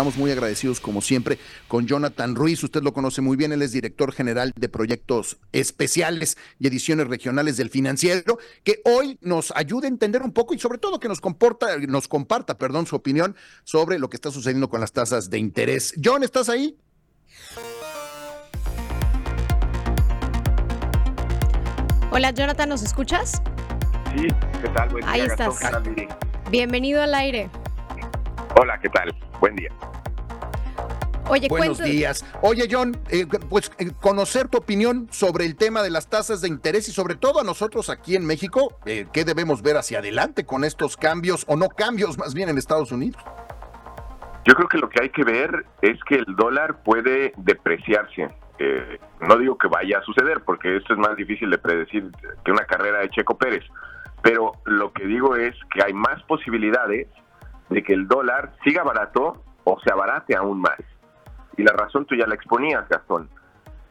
estamos muy agradecidos como siempre con Jonathan Ruiz. Usted lo conoce muy bien, él es director general de proyectos especiales y ediciones regionales del financiero, que hoy nos ayude a entender un poco y sobre todo que nos comporta, nos comparta, perdón, su opinión sobre lo que está sucediendo con las tasas de interés. John, ¿estás ahí? Hola Jonathan, ¿nos escuchas? Sí, ¿qué tal? Buen Ahí estás. Bienvenido al aire. Hola, ¿qué tal? Buen día. Oye, Buenos días. Oye, John, eh, pues eh, conocer tu opinión sobre el tema de las tasas de interés y sobre todo a nosotros aquí en México, eh, ¿qué debemos ver hacia adelante con estos cambios o no cambios más bien en Estados Unidos? Yo creo que lo que hay que ver es que el dólar puede depreciarse. no digo que vaya a suceder, porque esto es más difícil de predecir que una carrera de Checo Pérez, pero lo que digo es que hay más posibilidades de que el dólar siga barato o se abarate aún más. Y la razón tú ya la exponías, Gastón.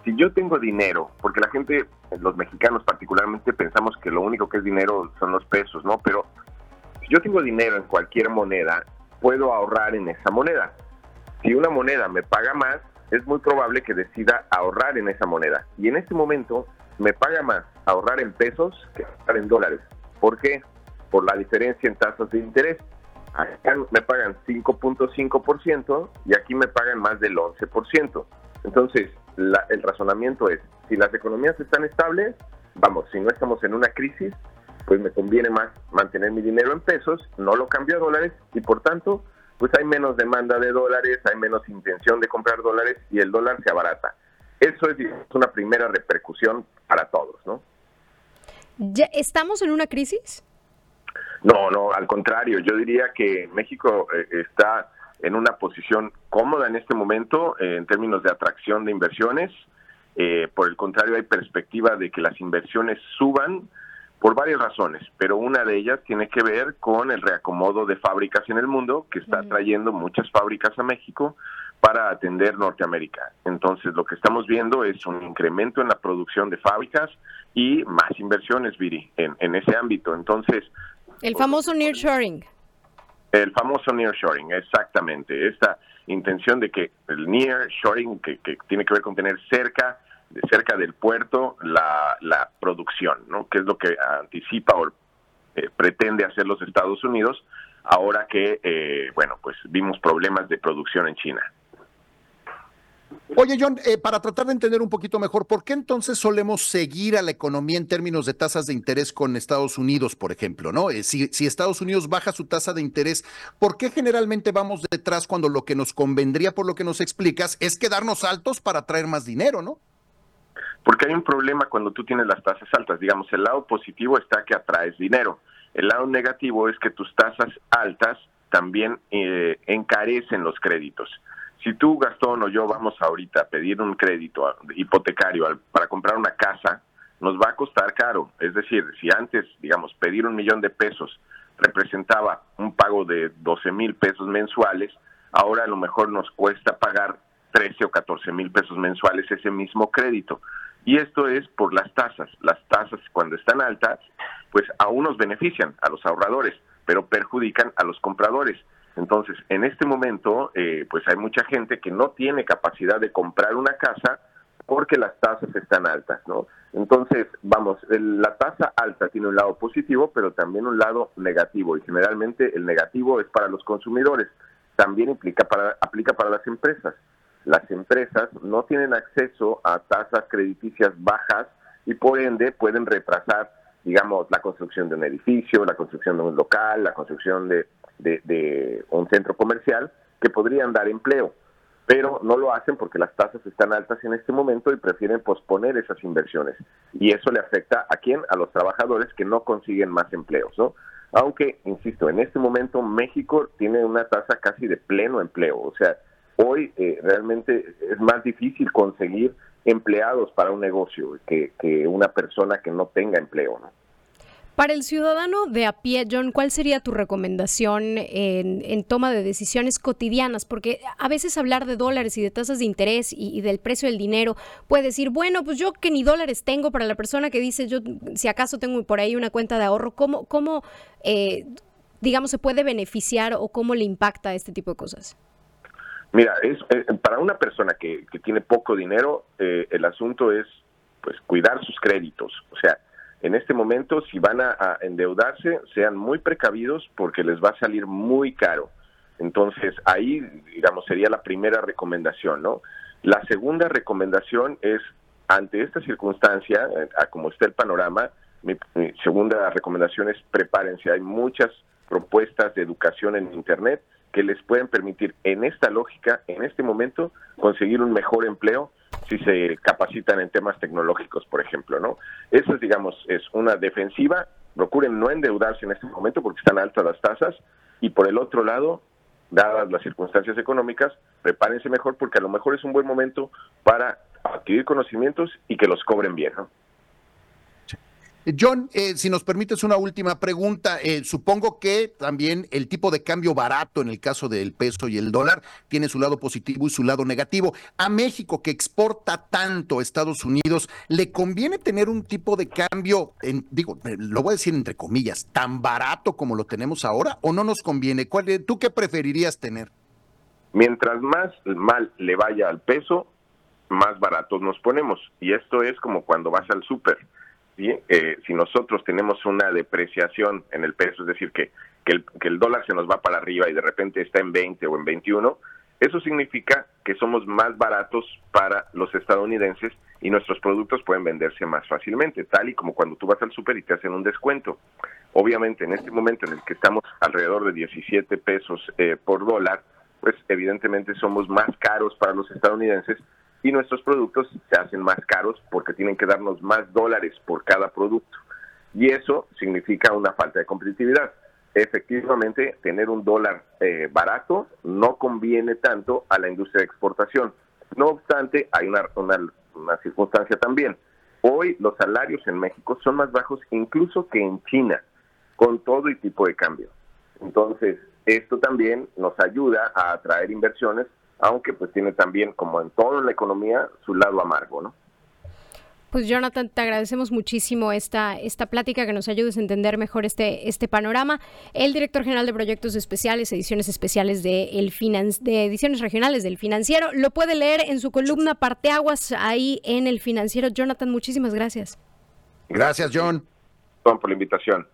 Si yo tengo dinero, porque la gente, los mexicanos particularmente, pensamos que lo único que es dinero son los pesos, ¿no? Pero si yo tengo dinero en cualquier moneda, puedo ahorrar en esa moneda. Si una moneda me paga más, es muy probable que decida ahorrar en esa moneda. Y en este momento me paga más ahorrar en pesos que ahorrar en dólares. ¿Por qué? Por la diferencia en tasas de interés. Acá me pagan 5.5% y aquí me pagan más del 11%. Entonces, el razonamiento es, si las economías están estables, vamos, si no estamos en una crisis, pues me conviene más mantener mi dinero en pesos, no lo cambio a dólares y por tanto, pues hay menos demanda de dólares, hay menos intención de comprar dólares y el dólar se abarata. Eso es una primera repercusión para todos, ¿no? ¿Ya ¿Estamos en una crisis? No, no, al contrario, yo diría que México eh, está en una posición cómoda en este momento eh, en términos de atracción de inversiones. Eh, por el contrario, hay perspectiva de que las inversiones suban por varias razones, pero una de ellas tiene que ver con el reacomodo de fábricas en el mundo, que está trayendo muchas fábricas a México para atender Norteamérica. Entonces, lo que estamos viendo es un incremento en la producción de fábricas y más inversiones, Viri, en, en ese ámbito. Entonces... El famoso nearshoring. El famoso nearshoring, exactamente. Esta intención de que el nearshoring, que, que tiene que ver con tener cerca, de cerca del puerto, la, la producción, ¿no? Que es lo que anticipa o eh, pretende hacer los Estados Unidos ahora que, eh, bueno, pues vimos problemas de producción en China. Oye, John, eh, para tratar de entender un poquito mejor, ¿por qué entonces solemos seguir a la economía en términos de tasas de interés con Estados Unidos, por ejemplo? ¿no? Eh, si, si, Estados Unidos baja su tasa de interés, ¿por qué generalmente vamos detrás cuando lo que nos convendría, por lo que nos explicas, es quedarnos altos para traer más dinero, ¿no? Porque hay un problema cuando tú tienes las tasas altas. Digamos, el lado positivo está que atraes dinero. El lado negativo es que tus tasas altas también eh, encarecen los créditos si tú, Gastón o yo vamos ahorita a pedir un crédito hipotecario para comprar una casa, nos va a costar caro. Es decir, si antes, digamos, pedir un millón de pesos representaba un pago de 12 mil pesos mensuales, ahora a lo mejor nos cuesta pagar 13 o 14 mil pesos mensuales ese mismo crédito. Y esto es por las tasas. Las tasas cuando están altas, pues a unos benefician, a los ahorradores, pero perjudican a los compradores. Entonces, en este momento, eh, pues hay mucha gente que no tiene capacidad de comprar una casa porque las tasas están altas, ¿no? Entonces, vamos, la tasa alta tiene un lado positivo, pero también un lado negativo, y generalmente el negativo es para los consumidores, también implica para, aplica para las empresas. Las empresas no tienen acceso a tasas crediticias bajas y por ende pueden retrasar, digamos, la construcción de un edificio, la construcción de un local, la construcción de de, un centro comercial que podrían dar empleo, pero no lo hacen porque las tasas están altas en este momento y prefieren posponer esas inversiones. Y eso le afecta a quién? A los trabajadores que no consiguen más empleos, ¿no? Aunque, insisto, en este momento México tiene una tasa casi de pleno empleo, o sea, hoy eh, realmente es más difícil conseguir empleados para un negocio que, que una persona que no tenga empleo, ¿no? Para el ciudadano de a pie, John, ¿cuál sería tu recomendación en, toma de decisiones cotidianas? Porque a veces hablar de dólares y de tasas de interés y, del precio del dinero puede decir, bueno, pues yo que ni dólares tengo para la persona que dice, yo si acaso tengo por ahí una cuenta de ahorro, ¿cómo, cómo eh, digamos, se puede beneficiar o cómo le impacta este tipo de cosas? Mira, es eh, para una persona que, tiene poco dinero, eh, el asunto es pues cuidar sus créditos. O sea, en este momento, si van a, endeudarse, sean muy precavidos porque les va a salir muy caro. Entonces, ahí, digamos, sería la primera recomendación, ¿no? La segunda recomendación es, ante esta circunstancia, eh, como está el panorama, mi, segunda recomendación es prepárense. Hay muchas propuestas de educación en Internet que les pueden permitir en esta lógica, en este momento, conseguir un mejor empleo si se capacitan en temas tecnológicos, por ejemplo, ¿no? Eso es, digamos, es una defensiva. Procuren no endeudarse en este momento porque están altas las tasas. Y por el otro lado, dadas las circunstancias económicas, prepárense mejor porque a lo mejor es un buen momento para adquirir conocimientos y que los cobren bien, ¿no? John, eh, si nos permites una última pregunta, eh, supongo que también el tipo de cambio barato en el caso del peso y el dólar tiene su lado positivo y su lado negativo. A México, que exporta tanto a Estados Unidos, ¿le conviene tener un tipo de cambio, en, digo, eh, lo voy a decir entre comillas, tan barato como lo tenemos ahora o no nos conviene? ¿Cuál, ¿Tú qué preferirías tener? Mientras más mal le vaya al peso, más baratos nos ponemos. Y esto es como cuando vas al súper eh, si nosotros tenemos una depreciación en el peso, es decir, que, que, el, dólar se nos va para arriba y de repente está en 20 o en 21, eso significa que somos más baratos para los estadounidenses y nuestros productos pueden venderse más fácilmente, tal y como cuando tú vas al súper y te hacen un descuento. Obviamente, en este momento en el que estamos alrededor de 17 pesos eh, por dólar, pues evidentemente somos más caros para los estadounidenses y nuestros productos se hacen más caros porque tienen que darnos más dólares por cada producto. Y eso significa una falta de competitividad. Efectivamente, tener un dólar eh, barato no conviene tanto a la industria de exportación. No obstante, hay una, una circunstancia también. Hoy los salarios en México son más bajos incluso que en China, con todo y tipo de cambio. Entonces, esto también nos ayuda a atraer inversiones aunque pues tiene también, como en toda la economía, su lado amargo, ¿no? Pues Jonathan, te agradecemos muchísimo esta, esta plática que nos ayudes a entender mejor este, este panorama. El director general de proyectos especiales, ediciones especiales de, el de ediciones regionales del financiero, lo puede leer en su columna Parteaguas ahí en el financiero. Jonathan, muchísimas gracias. Gracias, John. John, por la invitación.